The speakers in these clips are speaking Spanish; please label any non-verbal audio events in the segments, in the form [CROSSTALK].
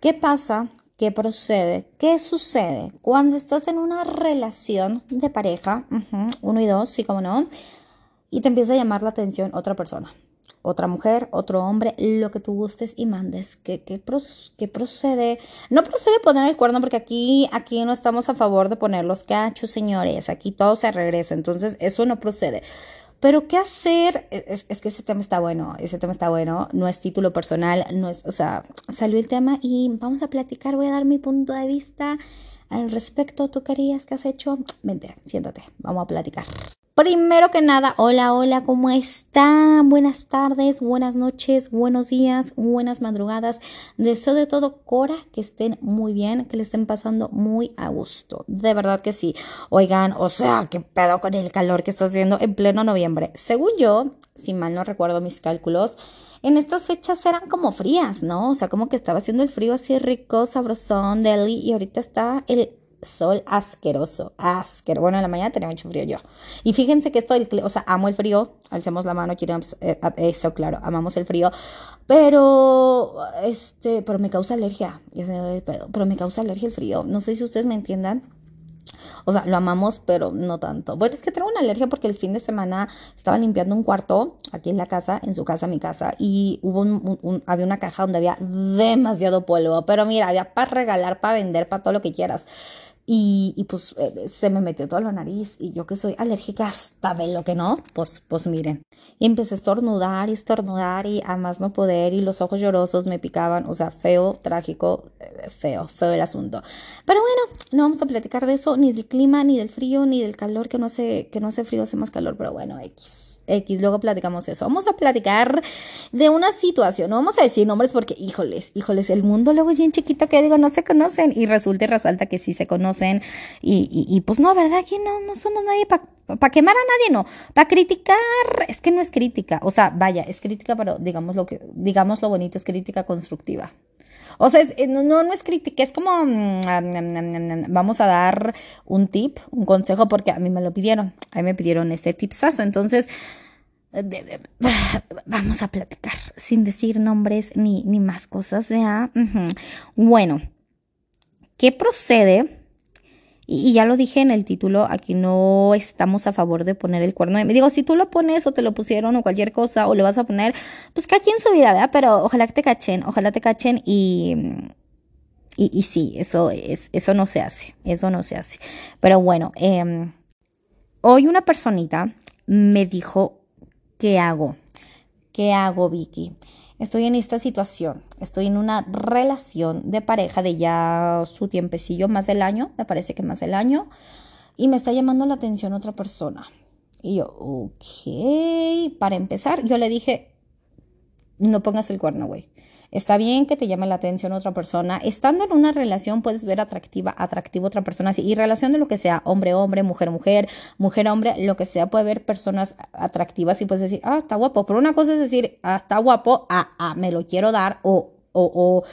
¿Qué pasa? ¿Qué procede? ¿Qué sucede cuando estás en una relación de pareja, uno y dos, sí como no, y te empieza a llamar la atención otra persona? otra mujer, otro hombre, lo que tú gustes y mandes. ¿Qué, qué, procede? No procede poner el cuerno porque aquí, aquí no estamos a favor de poner los cachos, señores. Aquí todo se regresa. Entonces, eso no procede. Pero, ¿qué hacer? Es, es, que ese tema está bueno, ese tema está bueno, no es título personal, no es, o sea, salió el tema y vamos a platicar, voy a dar mi punto de vista al respecto. ¿Tú querías que has hecho? Vente, siéntate, vamos a platicar. Primero que nada, hola, hola, ¿cómo están? Buenas tardes, buenas noches, buenos días, buenas madrugadas. Deseo de todo, Cora, que estén muy bien, que le estén pasando muy a gusto. De verdad que sí. Oigan, o sea, qué pedo con el calor que está haciendo en pleno noviembre. Según yo, si mal no recuerdo mis cálculos, en estas fechas eran como frías, ¿no? O sea, como que estaba haciendo el frío así rico, sabrosón, deli, y ahorita está el sol asqueroso, asqueroso. Bueno, en la mañana tenía mucho frío yo. Y fíjense que esto, o sea, amo el frío, alcemos la mano, quiero eh, eso, claro, amamos el frío, pero, este, pero me causa alergia, pero me causa alergia el frío. No sé si ustedes me entiendan. O sea, lo amamos, pero no tanto. Bueno, es que tengo una alergia porque el fin de semana estaba limpiando un cuarto aquí en la casa, en su casa, mi casa, y había una caja donde había demasiado polvo. Pero mira, había para regalar, para vender, para todo lo que quieras. Y, pues eh, se me metió toda la nariz y yo que soy alérgica hasta de lo que no, pues, pues miren. Y empecé a estornudar y estornudar y a más no poder y los ojos llorosos me picaban, o sea, feo, trágico, eh, feo, feo el asunto. Pero bueno, no vamos a platicar de eso, ni del clima, ni del frío, ni del calor, que no hace, que no hace frío, hace más calor, pero bueno, X. X, luego platicamos eso. Vamos a platicar de una situación, no vamos a decir nombres porque, híjoles, híjoles, el mundo luego es bien chiquito que digo, no se conocen y resulta y resalta que sí se conocen y, y, pues no, ¿verdad? Aquí no, no somos nadie para quemar a nadie, no, para criticar, es que no es crítica, o sea, vaya, es crítica, pero digamos lo que, digamos lo bonito, es crítica constructiva. O sea, eh, no, no es crítica, es como mm, vamos a dar un tip, un consejo, porque a mí me lo pidieron, a mí me pidieron este tipsazo. Entonces, [SIGHS] vamos a platicar sin decir nombres ni, ni más cosas, ¿vea? Bueno, ¿qué procede? Y, ya lo dije en el título, aquí no estamos a favor de poner el cuerno. Me digo, si tú lo pones o te lo pusieron o cualquier cosa o lo vas a poner, pues cada quien su vida, ¿verdad? Pero ojalá que te cachen, ojalá te cachen y, y, y sí, eso, es, eso no se hace, eso no se hace. Pero bueno, em, hoy una personita me dijo, ¿qué hago? ¿Qué hago, Vicky? Estoy en esta situación, estoy en una relación de pareja de ya su tiempecillo, más del año, me parece que más del año, y me está llamando la atención otra persona. Y yo, ok, para empezar, yo le dije, no pongas el cuerno, güey. Está bien que te llame la atención otra persona. Estando en una relación puedes ver atractiva, atractivo otra persona. Y relación de lo que sea, hombre, hombre, mujer, mujer, mujer, hombre, lo que sea, puede ver personas atractivas y puedes decir, ah, está guapo. Pero una cosa es decir, ah, está guapo, ah, ah, me lo quiero dar o, o, o,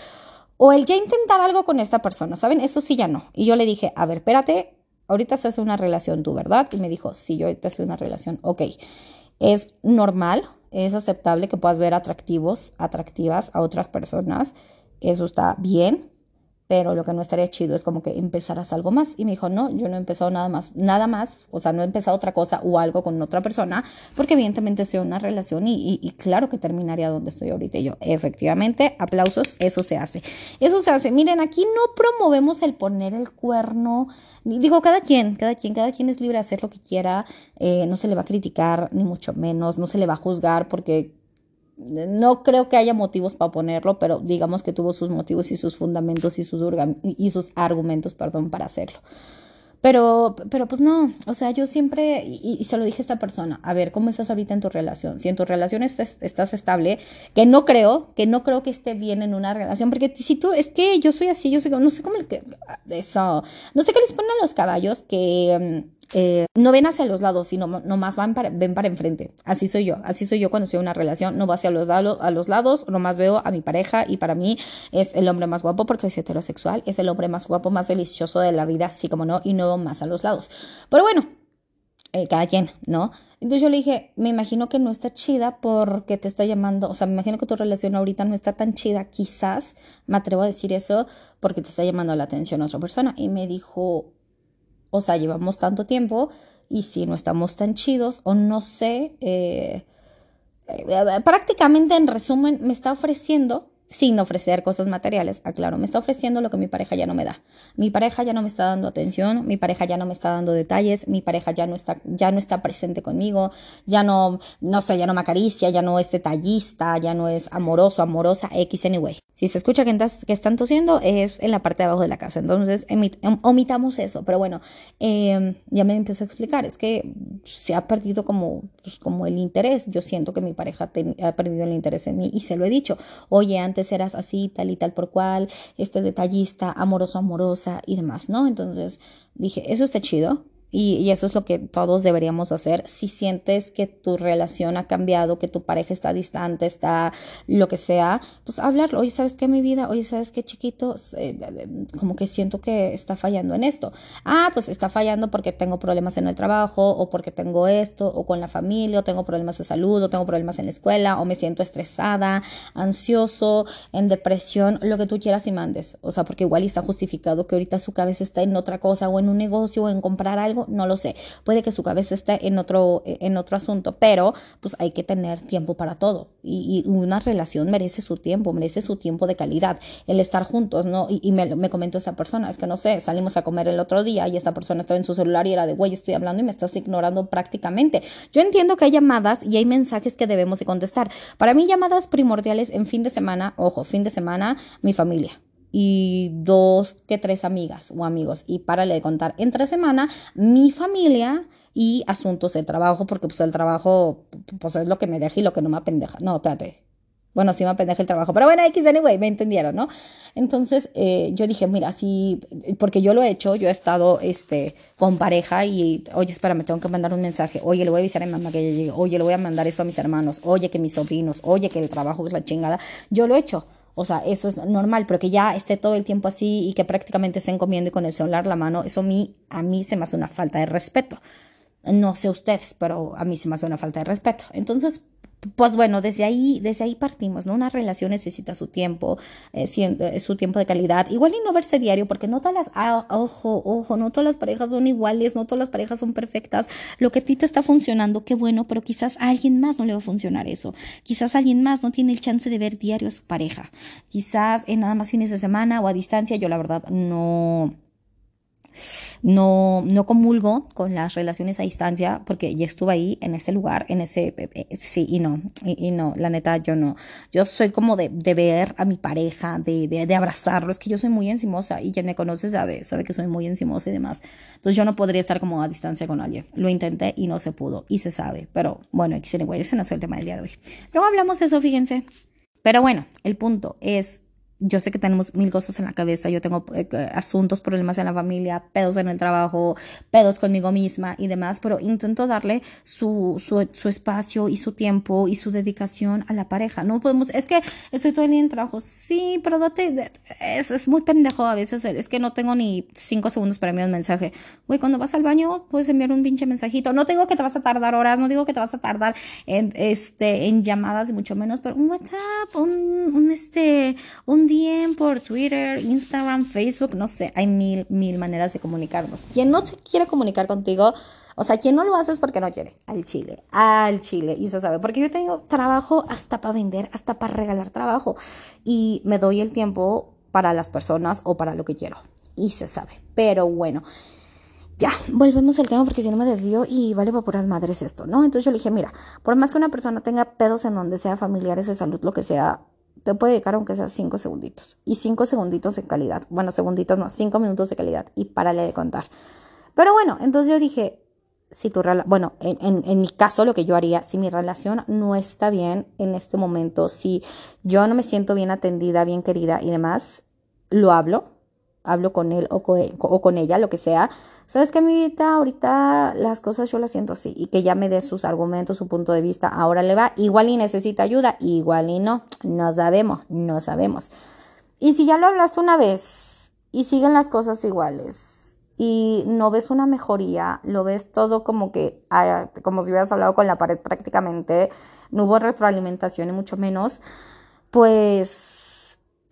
o el ya intentar algo con esta persona, ¿saben? Eso sí ya no. Y yo le dije, a ver, espérate, ahorita se hace una relación tú, ¿verdad? Y me dijo, sí, yo ahorita hace una relación. Ok, es normal, es aceptable que puedas ver atractivos, atractivas a otras personas. Eso está bien, pero lo que no estaría chido es como que empezaras algo más. Y me dijo, no, yo no he empezado nada más, nada más, o sea, no he empezado otra cosa o algo con otra persona, porque evidentemente estoy una relación y, y, claro que terminaría donde estoy ahorita. Y yo, efectivamente, aplausos, eso se hace. Eso se hace. Miren, aquí no promovemos el poner el cuerno. Digo, cada quien, cada quien, cada quien es libre de hacer lo que quiera, eh, no se le va a criticar, ni mucho menos, no se le va a juzgar porque no creo que haya motivos para ponerlo, pero digamos que tuvo sus motivos y sus fundamentos y sus, y sus argumentos, perdón, para hacerlo. Pero, pero pues no, o sea, yo siempre, y, se lo dije a esta persona, a ver, ¿cómo estás ahorita en tu relación? Si en tu relación estás, estable, que no creo, que no creo que esté bien en una relación, porque si tú, es que yo soy así, yo soy, no sé cómo, eso, no sé qué les ponen a los caballos, que mm, eh, no ven hacia los lados, sino nomás van para, ven para enfrente. Así soy yo, así soy yo cuando estoy en una relación, no va hacia los, lados, a los lados, nomás veo a mi pareja y para mí es el hombre más guapo porque es heterosexual, es el hombre más guapo, más delicioso de la vida, así como no, y no más a los lados. Pero bueno, eh, cada quien, ¿no? Entonces yo le dije, me imagino que no está chida porque te está llamando, o sea, me imagino que tu relación ahorita no está tan chida, quizás, me atrevo a decir eso, porque te está llamando la atención otra persona. Y me dijo, o sea, llevamos tanto tiempo y si no estamos tan chidos, o no sé, eh, eh, prácticamente en resumen, me está ofreciendo sin ofrecer cosas materiales, aclaro, me está ofreciendo lo que mi pareja ya no me da. Mi pareja ya no me está dando atención, mi pareja ya no me está dando detalles, mi pareja ya no está, ya no está presente conmigo, ya no, no sé, ya no me acaricia, ya no es detallista, ya no es amoroso, amorosa, X anyway. Si se escucha que, que están tosiendo, es en la parte de abajo de la casa. Entonces, em, omitamos eso. Pero bueno, em, ya me empezó a explicar. Es que se ha perdido como, pues, como el interés. Yo siento que mi pareja ha perdido el interés en mí y se lo he dicho. Oye, antes eras así, tal y tal por cual, este detallista, amoroso, amorosa y demás, ¿no? Entonces dije, eso está chido y, eso es lo que todos deberíamos hacer. Si sientes que tu relación ha cambiado, que tu pareja está distante, está lo que sea, pues hablarlo. Oye, ¿sabes qué, mi vida? Oye, ¿sabes qué, chiquito? Eh, como que siento que está fallando en esto. Ah, pues está fallando porque tengo problemas en el trabajo, o porque tengo esto, o con la familia, o tengo problemas de salud, o tengo problemas en la escuela, o me siento estresada, ansioso, en depresión, lo que tú quieras y mandes. O sea, porque igual está justificado que ahorita su cabeza está en otra cosa, o en un negocio, o en comprar algo no lo sé. Puede que su cabeza esté en otro, en otro asunto, pero pues hay que tener tiempo para todo. Y, una relación merece su tiempo, merece su tiempo de calidad, el estar juntos, ¿no? Y, me, me, comentó esta persona, es que no sé, salimos a comer el otro día y esta persona estaba en su celular y era de, güey, estoy hablando y me estás ignorando prácticamente. Yo entiendo que hay llamadas y hay mensajes que debemos de contestar. Para mí, llamadas primordiales en fin de semana, ojo, fin de semana, mi familia y dos que tres amigas o amigos. Y párale de contar entre semana mi familia y asuntos de trabajo, porque pues el trabajo pues es lo que me deja y lo que no me apendeja. No, espérate. Bueno, sí me apendeja el trabajo, pero bueno, X anyway, me entendieron, ¿no? Entonces eh, yo dije, mira, sí, porque yo lo he hecho, yo he estado este, con pareja y, oye, espérame, tengo que mandar un mensaje, oye, le voy a avisar a mi mamá que ya llegue, oye, le voy a mandar esto a mis hermanos, oye, que mis sobrinos, oye, que el trabajo es la chingada. Yo lo he hecho. O sea, eso es normal, pero que ya esté todo el tiempo así y que prácticamente estén comiendo con el celular la mano, eso a mí, a mí se me hace una falta de respeto. No sé ustedes, pero a mí se me hace una falta de respeto. Entonces, pues bueno, desde ahí, desde ahí partimos, ¿no? Una relación necesita su tiempo, eh, eh, su tiempo de calidad. Igual y no verse diario, porque no todas las, ah, ojo, ojo, no todas las parejas son iguales, no todas las parejas son perfectas. Lo que a ti te está funcionando, qué bueno, pero quizás a alguien más no le va a funcionar eso. Quizás alguien más no tiene el chance de ver diario a su pareja. Quizás en nada más fines de semana o a distancia, yo la verdad no no, no comulgo con las relaciones a distancia porque ya estuve ahí en ese lugar, en ese, eh, eh, sí y no, y, no, la neta yo no. Yo soy como de, de ver a mi pareja, de, de, de, abrazarlo, es que yo soy muy encimosa y quien me conoce sabe, sabe que soy muy encimosa y demás. Entonces yo no podría estar como a distancia con alguien. Lo intenté y no se pudo y se sabe, pero bueno, ese no es el tema del día de hoy. Luego hablamos de eso, fíjense. Pero bueno, el punto es yo sé que tenemos mil cosas en la cabeza, yo tengo eh, asuntos, problemas en la familia, pedos en el trabajo, pedos conmigo misma y demás, pero intento darle su, su, su, espacio y su tiempo y su dedicación a la pareja. No podemos, es que estoy todo el día en trabajo, sí, pero date, es, es muy pendejo a veces, es que no tengo ni cinco segundos para enviar un mensaje. Güey, cuando vas al baño puedes enviar un pinche mensajito. No digo que te vas a tardar horas, no digo que te vas a tardar en, este, en llamadas y mucho menos, pero un WhatsApp, un, un este, un DM por Twitter, Instagram, Facebook, no sé, hay mil, mil maneras de comunicarnos. Quien no se quiere comunicar contigo, o sea, quien no lo hace es porque no quiere, al chile, al chile, y se sabe, porque yo tengo trabajo hasta para vender, hasta para regalar trabajo, y me doy el tiempo para las personas o para lo que quiero, y se sabe, pero bueno. Ya, volvemos al tema porque si no me desvío y vale para puras madres esto, ¿no? Entonces yo le dije, mira, por más que una persona tenga pedos en donde sea familiares de salud, lo que sea, te puede dedicar aunque sea cinco segunditos. Y cinco segunditos en calidad. Bueno, segunditos no, cinco minutos de calidad. Y párale de contar. Pero bueno, entonces yo dije, si tu bueno, en, en, mi caso lo que yo haría, si mi relación no está bien en este momento, si yo no me siento bien atendida, bien querida y demás, lo hablo, hablo con él o con, ella, lo que sea, sabes que mi vida ahorita las cosas yo las siento así y que ya me dé sus argumentos, su punto de vista, ahora le va, igual y necesita ayuda, igual y no, no sabemos, no sabemos. Y si ya lo hablaste una vez y siguen las cosas iguales, y no ves una mejoría, lo ves todo como que, ah, como si hubieras hablado con la pared prácticamente, no hubo retroalimentación y mucho menos, pues,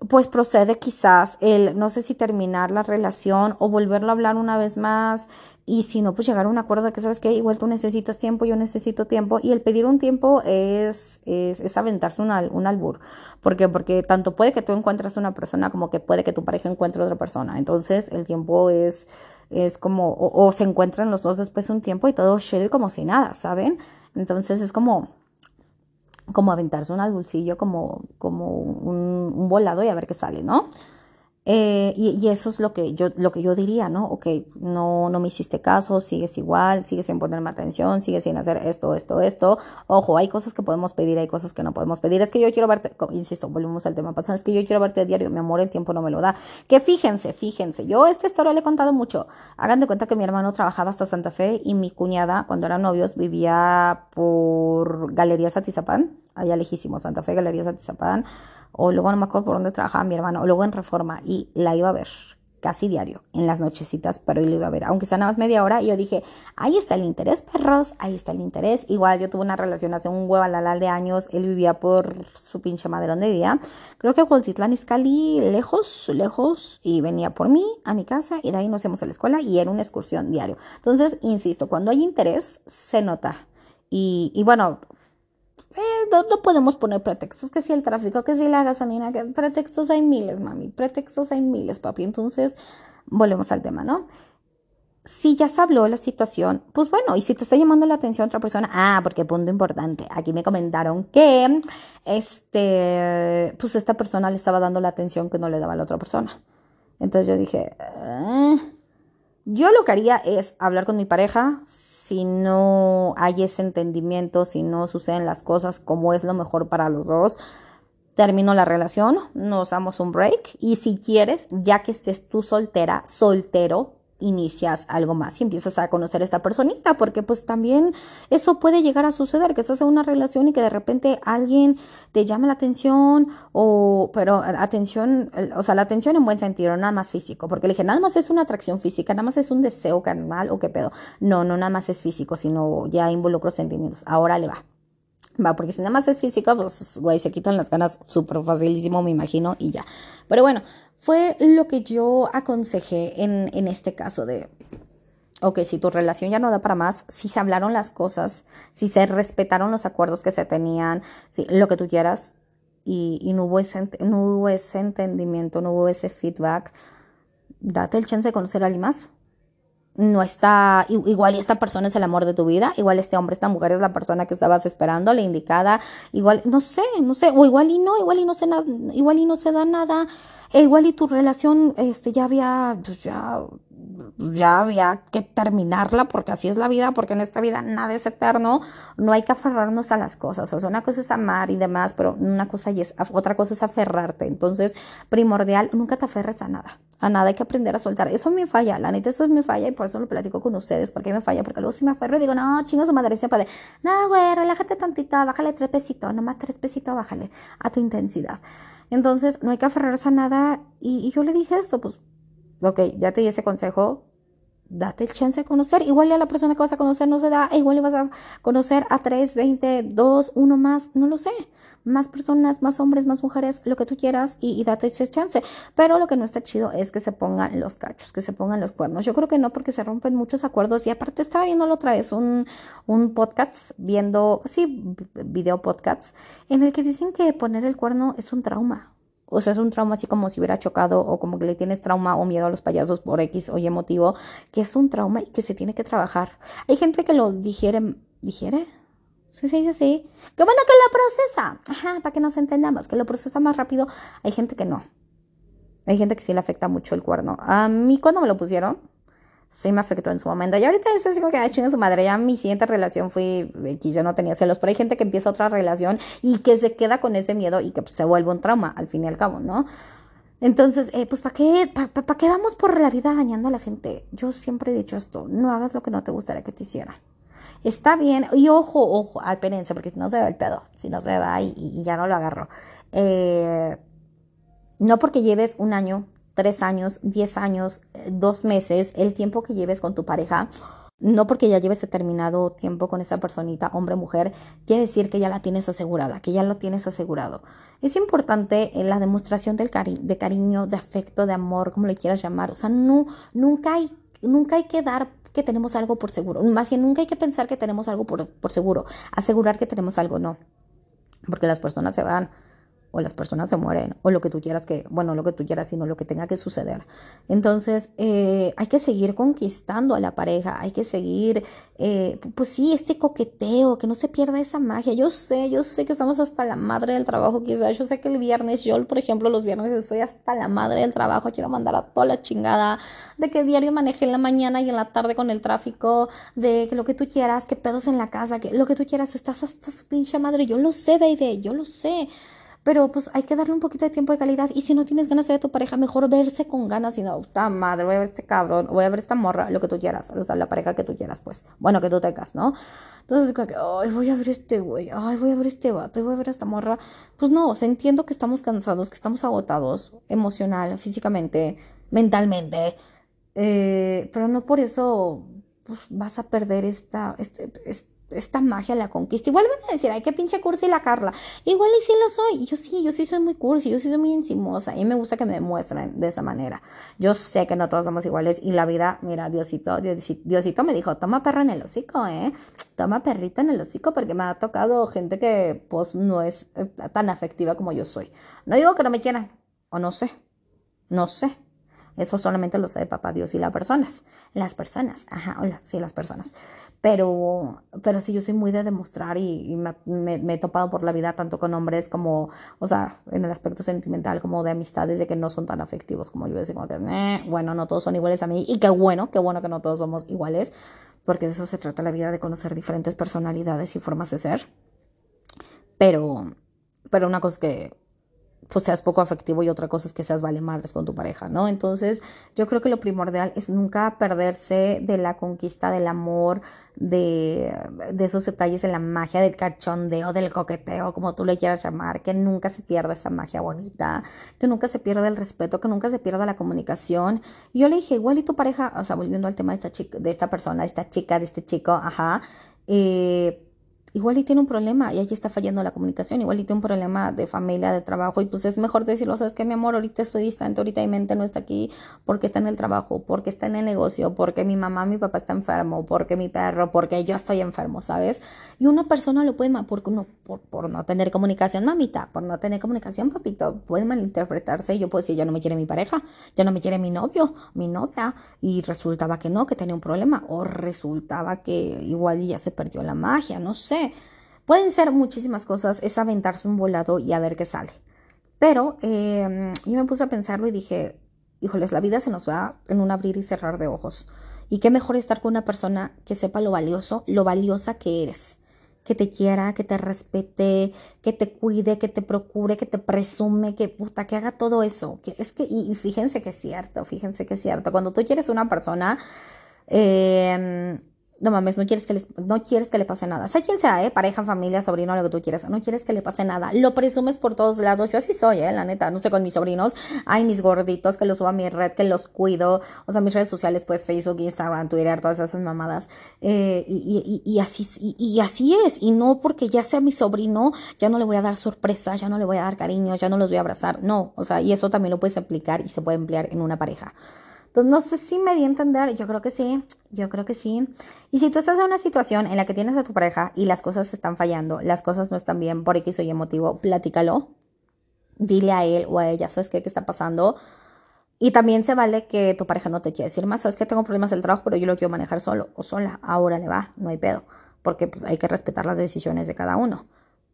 pues procede quizás el, no sé si terminar la relación o volverlo a hablar una vez más, y si no, pues llegar a un acuerdo de que, ¿sabes qué? Igual tú necesitas tiempo, yo necesito tiempo. Y el pedir un tiempo es, es, es aventarse un, un albur. ¿Por qué? Porque tanto puede que tú encuentres una persona como que puede que tu pareja encuentre otra persona. Entonces, el tiempo es, es como, o, se encuentran los dos después de un tiempo y todo chido y como si nada, ¿saben? Entonces, es como, como aventarse un albulcillo, como, como un, un volado y a ver qué sale, ¿no? Eh, y, eso es lo que yo, lo que yo diría, ¿no? Ok, no, no me hiciste caso, sigues igual, sigues sin ponerme atención, sigues sin hacer esto, esto, esto. Ojo, hay cosas que podemos pedir, hay cosas que no podemos pedir. Es que yo quiero verte, insisto, volvemos al tema pasado, es que yo quiero verte a diario, mi amor, el tiempo no me lo da. Que fíjense, fíjense, yo esta historia le he contado mucho. Hagan de cuenta que mi hermano trabajaba hasta Santa Fe y mi cuñada, cuando eran novios, vivía por Galerías Atizapán, allá lejísimo, Santa Fe, Galerías Atizapán o luego no me acuerdo por dónde trabajaba mi hermano, o luego en Reforma, y la iba a ver casi diario, en las nochecitas, pero él lo iba a ver, aunque sea nada más media hora, y yo dije, ahí está el interés, perros, ahí está el interés. Igual yo tuve una relación hace un huevalalal de años, él vivía por su pinche madre donde vivía, creo que Hualtitlán Izcalli, lejos, lejos, y venía por mí a mi casa, y de ahí nos íbamos a la escuela, y era una excursión diario. Entonces, insisto, cuando hay interés, se nota. Y, y bueno, no, podemos poner pretextos, que si el tráfico, que si la gasolina, que pretextos hay miles, mami, pretextos hay miles, papi. Entonces, volvemos al tema, ¿no? Si ya se habló la situación, pues bueno, y si te está llamando la atención otra persona, ah, porque punto importante, aquí me comentaron que, este, pues esta persona le estaba dando la atención que no le daba a la otra persona. Entonces yo dije, eh, yo lo que haría es hablar con mi pareja, si no hay ese entendimiento, si no suceden las cosas como es lo mejor para los dos, termino la relación, nos damos un break y si quieres, ya que estés tú soltera, soltero, inicias algo más y empiezas a conocer a esta personita, porque pues también eso puede llegar a suceder, que estás en una relación y que de repente alguien te llame la atención o, pero atención, o sea, la atención en buen sentido, nada más físico, porque le dije, nada más es una atracción física, nada más es un deseo carnal o qué pedo. No, no nada más es físico, sino ya involucro sentimientos. Ahora le va. Va, porque si nada más es físico, pues, güey, se quitan las ganas súper facilísimo, me imagino, y ya. Pero bueno, fue lo que yo aconsejé en, en este caso de, ok, si tu relación ya no da para más, si se hablaron las cosas, si se respetaron los acuerdos que se tenían, si, lo que tú quieras, y, y no, hubo ese, no hubo ese entendimiento, no hubo ese feedback, date el chance de conocer a alguien más no está, igual esta persona es el amor de tu vida, igual este hombre, esta mujer es la persona que estabas esperando, la indicada, igual, no sé, no sé, o igual y no, igual y no se igual y no se da nada, e igual y tu relación, este, ya había, pues ya, ya había que terminarla porque así es la vida, porque en esta vida nada es eterno, no hay que aferrarnos a las cosas, o sea, una cosa es amar y demás, pero una cosa y es, otra cosa es aferrarte, entonces, primordial, nunca te aferres a nada, a nada hay que aprender a soltar, eso me falla, la neta, eso me falla y por eso lo platico con ustedes, porque me falla, porque luego si me aferro y digo, no, chingo su madre, siempre de, no, güey, relájate tantito, bájale tres pesitos, nomás tres pesitos, bájale a tu intensidad. Entonces, no hay que aferrarse a nada, y, y yo le dije esto, pues ok, ya te di ese consejo, date el chance de conocer. Igual ya la persona que vas a conocer no se da, igual le vas a conocer a 3, 20, 2, uno más, no lo sé. Más personas, más hombres, más mujeres, lo que tú quieras y, date ese chance. Pero lo que no está chido es que se pongan los cachos, que se pongan los cuernos. Yo creo que no porque se rompen muchos acuerdos y aparte estaba viendo la otra vez un, un podcast, viendo, sí, video podcasts, en el que dicen que poner el cuerno es un trauma. O sea, es un trauma así como si hubiera chocado o como que le tienes trauma o miedo a los payasos por X o Y motivo, que es un trauma y que se tiene que trabajar. Hay gente que lo digiere, ¿digiere? Sí, sí, sí. Qué bueno que lo procesa. Ajá, para que nos entendamos, que lo procesa más rápido. Hay gente que no. Hay gente que sí le afecta mucho el cuerno. A mí cuando me lo pusieron, sí me afectó en su momento. Y ahorita es como que, ay, chinga su madre, ya mi siguiente relación fue X, yo no tenía celos, pero hay gente que empieza otra relación y que se queda con ese miedo y que pues, se vuelve un trauma al fin y al cabo, ¿no? Entonces, eh, pues, ¿para qué, para qué vamos por la vida dañando a la gente? Yo siempre he dicho esto, no hagas lo que no te gustaría que te hicieran. Está bien, y ojo, ojo, ay, espérense, porque si no se va el pedo, si no se va y, y ya no lo agarro. Eh, no porque lleves un año tres años, diez años, dos meses, el tiempo que lleves con tu pareja, no porque ya lleves determinado tiempo con esa personita, hombre mujer, quiere decir que ya la tienes asegurada, que ya lo tienes asegurado. Es importante la demostración del cari de cariño, de afecto, de amor, como le quieras llamar. O sea, no, nunca, hay, nunca hay que dar que tenemos algo por seguro. Más bien, nunca hay que pensar que tenemos algo por, por seguro. Asegurar que tenemos algo, no. Porque las personas se van o las personas se mueren, o lo que tú quieras que, bueno, lo que tú quieras, sino lo que tenga que suceder. Entonces, eh, hay que seguir conquistando a la pareja, hay que seguir, eh, pues sí, este coqueteo, que no se pierda esa magia. Yo sé, yo sé que estamos hasta la madre del trabajo, quizás, yo sé que el viernes, yo, por ejemplo, los viernes estoy hasta la madre del trabajo, quiero mandar a toda la chingada, de que diario maneje en la mañana y en la tarde con el tráfico, de que lo que tú quieras, que pedos en la casa, que lo que tú quieras, estás hasta su pinche madre, yo lo sé, baby, yo lo sé. Pero pues hay que darle un poquito de tiempo de calidad. Y si no tienes ganas de ver a tu pareja, mejor verse con ganas y no, puta madre, voy a ver este cabrón, voy a ver esta morra, lo que tú quieras. O sea, la pareja que tú quieras, pues. Bueno, que tú tengas, ¿no? Entonces, como que, ay, voy a ver este güey, ay, voy a ver este vato, voy a ver esta morra. Pues no, o sea, entiendo que estamos cansados, que estamos agotados, emocional, físicamente, mentalmente. Eh, pero no por eso pues, vas a perder esta, este esta magia la conquista. Igual van a decir, ay, qué pinche cursi la Carla. Igual y sí lo soy. Yo sí, yo sí soy muy cursi, yo sí soy muy encimosa. Y me gusta que me demuestren de esa manera. Yo sé que no todos somos iguales. Y la vida, mira, Diosito, Diosito, me dijo, toma perro en el hocico, ¿eh? Toma perrita en el hocico porque me ha tocado gente que pues no es eh, tan afectiva como yo soy. No digo que no me quieran, o no sé, no sé. Eso solamente lo sabe papá Dios y las personas. Las personas, ajá, hola, sí, las personas. Pero, pero sí, yo soy muy de demostrar y, me, he topado por la vida tanto con hombres como, o sea, en el aspecto sentimental como de amistades, de que no son tan afectivos como yo. Decir, bueno, no todos son iguales a mí. Y qué bueno, qué bueno que no todos somos iguales, porque de eso se trata la vida, de conocer diferentes personalidades y formas de ser. Pero, pero una cosa que pues seas poco afectivo y otra cosa es que seas vale madres con tu pareja, ¿no? Entonces, yo creo que lo primordial es nunca perderse de la conquista del amor, de, de esos detalles de la magia, del cachondeo, del coqueteo, como tú le quieras llamar, que nunca se pierda esa magia bonita, que nunca se pierda el respeto, que nunca se pierda la comunicación. Yo le dije, igual y tu pareja, o sea, volviendo al tema de esta chica, de esta persona, de esta chica, de este chico, ajá, eh, igual y tiene un problema y allí está fallando la comunicación, igual y tiene un problema de familia, de trabajo y pues es mejor decirlo, sabes que mi amor, ahorita estoy distante, ahorita mi mente no está aquí porque está en el trabajo, porque está en el negocio, porque mi mamá, mi papá está enfermo, porque mi perro, porque yo estoy enfermo, ¿sabes? Y una persona lo puede, porque uno, por, por no tener comunicación, mamita, por no tener comunicación, papito, puede malinterpretarse yo puedo decir, ya no me quiere mi pareja, ya no me quiere mi novio, mi novia, y resultaba que no, que tenía un problema, o resultaba que igual ya se perdió la magia, no sé Pueden ser muchísimas cosas, es aventarse un volado y a ver qué sale. Pero em, yo me puse a pensarlo y dije, híjoles, la vida se nos va en un abrir y cerrar de ojos. Y qué mejor estar con una persona que sepa lo valioso, lo valiosa que eres. Que te quiera, que te respete, que te cuide, que te procure, que te presume, que puta, que haga todo eso. Que es que, y, fíjense que es cierto, fíjense que es cierto. Cuando tú quieres una persona, eh, no mames, no quieres que les, no quieres que le pase nada. Sea quien sea, ¿eh? Pareja, familia, sobrino, lo que tú quieras. No quieres que le pase nada. Lo presumes por todos lados. Yo así soy, ¿eh? La neta. No sé, con mis sobrinos. Ay, mis gorditos, que los subo a mi red, que los cuido. O sea, mis redes sociales, pues Facebook, Instagram, Twitter, todas esas mamadas. Eh, y, y, y, así, y, así es. Y no porque ya sea mi sobrino, ya no le voy a dar sorpresa, ya no le voy a dar cariño, ya no los voy a abrazar. No. O sea, y eso también lo puedes aplicar y se puede emplear en una pareja. Entonces, no sé si me di a entender, yo creo que sí, yo creo que sí. Y si tú estás en una situación en la que tienes a tu pareja y las cosas están fallando, las cosas no están bien por X o Y motivo, platícalo. Dile a él o a ella, ¿sabes qué, qué está pasando? Y también se vale que tu pareja no te quiera decir más, ¿sabes que Tengo problemas del trabajo, pero yo lo quiero manejar solo o sola. Ahora le va, no hay pedo. Porque pues hay que respetar las decisiones de cada uno.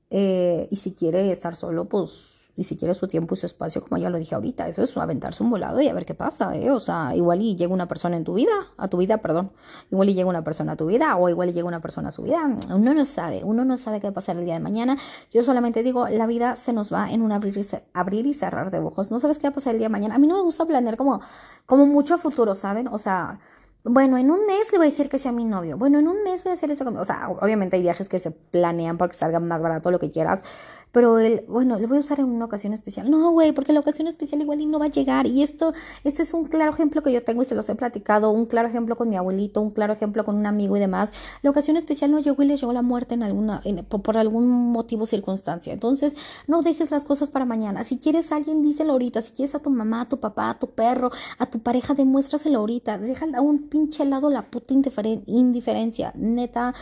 Eh, y si quiere estar solo, pues y si quiere su tiempo y su espacio, como ya lo dije ahorita, eso es aventarse un volado y a ver qué pasa, ¿eh? O sea, igual y llega una persona en tu vida, a tu vida, perdón, igual y llega una persona a tu vida o igual y llega una persona a su vida, uno no sabe, uno no sabe qué va a pasar el día de mañana. Yo solamente digo, la vida se nos va en un abrir y, abrir y cerrar de ojos, no sabes qué va a pasar el día de mañana. A mí no me gusta planear como, como mucho a futuro, ¿saben? O sea, bueno, en un mes le voy a decir que sea mi novio. Bueno, en un mes voy a hacer esto. O sea, obviamente hay viajes que se planean para que salga más barato, lo que quieras. Pero él, bueno, lo voy a usar en una ocasión especial. No, güey, porque la ocasión especial igual y no va a llegar. Y esto, este es un claro ejemplo que yo tengo y se los he platicado, un claro ejemplo con mi abuelito, un claro ejemplo con un amigo y demás. La ocasión especial no llegó y le llegó la muerte en alguna, por, algún motivo o circunstancia. Entonces, no dejes las cosas para mañana. Si quieres a alguien, díselo ahorita. Si quieres a tu mamá, a tu papá, a tu perro, a tu pareja, demuéstraselo ahorita. Deja a un pinche lado la puta indiferencia. Neta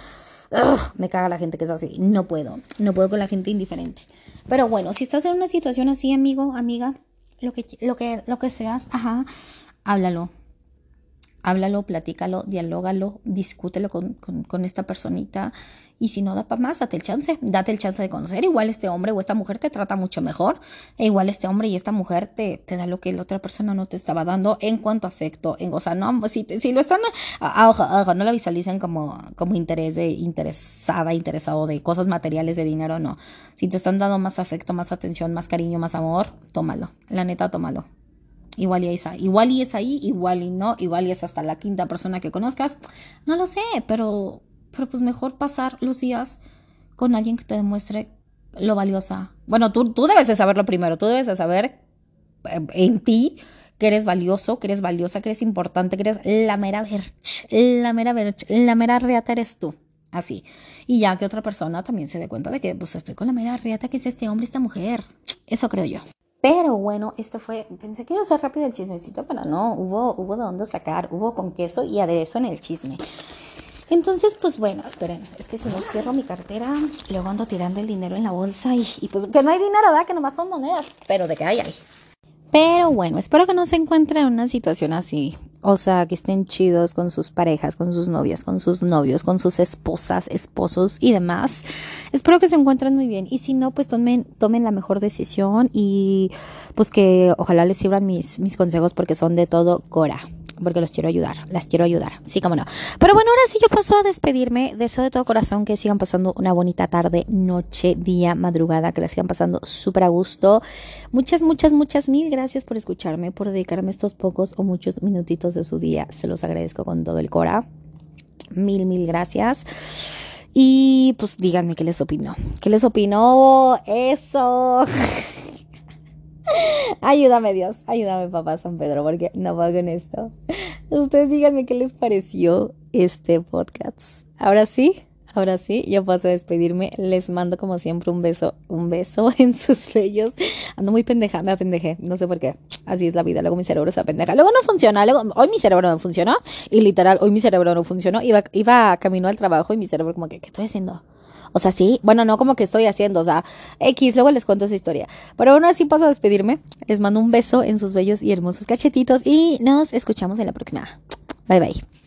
me caga la gente que es así. No puedo. No puedo con la gente indiferente. Pero bueno, si estás en una situación así, amigo, amiga, lo que, lo que, lo que seas, ajá, háblalo háblalo, platícalo, dialógalo, discútelo con, con, esta personita. Y si no da para más, date el chance, date el chance de conocer. Igual este hombre o esta mujer te trata mucho mejor. E igual este hombre y esta mujer te, te da lo que la otra persona no te estaba dando en cuanto a afecto. En, o sea, no, si, si lo están, ojo, no lo visualicen como, como interés de interesada, interesado de cosas materiales, de dinero, no. Si te están dando más afecto, más atención, más cariño, más amor, tómalo. La neta, tómalo. Igual y es ahí, igual y es ahí, igual y no, igual y es hasta la quinta persona que conozcas. No lo sé, pero, pero pues mejor pasar los días con alguien que te demuestre lo valiosa. Bueno, tú, tú debes de saberlo primero, tú debes de saber eh, en ti que eres valioso, que eres valiosa, que eres importante, que eres la mera verch, la mera verch, la mera reata eres tú. Así. Y ya que otra persona también se dé cuenta de que pues estoy con la mera reata que es este hombre, esta mujer. Eso creo yo. Pero bueno, este fue, pensé que iba a ser rápido el chismecito, pero no, hubo, hubo de dónde sacar, hubo con queso y aderezo en el chisme. Entonces, pues bueno, esperen, es que si no cierro mi cartera, luego ando tirando el dinero en la bolsa y, y pues que no hay dinero, ¿verdad? Que nomás son monedas, pero de que hay, hay. Pero bueno, espero que no se encuentren en una situación así. O sea, que estén chidos con sus parejas, con sus novias, con sus novios, con sus esposas, esposos y demás. Espero que se encuentren muy bien. Y si no, pues tomen, la mejor decisión y pues que ojalá les sirvan mis consejos porque son de todo Cora porque los quiero ayudar, las quiero ayudar, sí como no. Pero bueno, ahora sí yo paso a despedirme, deseo de todo corazón que sigan pasando una bonita tarde, noche, día, madrugada, que la sigan pasando súper a gusto. Muchas, muchas, muchas mil gracias por escucharme, por dedicarme estos pocos o muchos minutitos de su día, se los agradezco con todo el cora. Mil, mil gracias. Y pues díganme qué les opinó. ¿Qué les opinó? Eso. [LAUGHS] ayúdame Dios, ayúdame papá San Pedro, porque no en esto. Ustedes díganme qué les pareció este podcast. Ahora sí, ahora sí, yo paso a despedirme. Les mando como siempre un beso, un beso [LAUGHS] en sus bellos. Ando muy pendeja, me apendejé, no sé por qué. Así es la vida, luego mi cerebro se apendeja. Luego no funciona, luego, hoy mi cerebro no funcionó y literal, hoy mi cerebro no funcionó. Iba, iba camino al trabajo y mi cerebro como que, ¿qué estoy haciendo? O sea, sí, bueno, no como que estoy haciendo, o sea, X, luego les cuento esa historia. Pero aún así paso a despedirme. Les mando un beso en sus bellos y hermosos cachetitos y nos escuchamos en la próxima. Bye bye.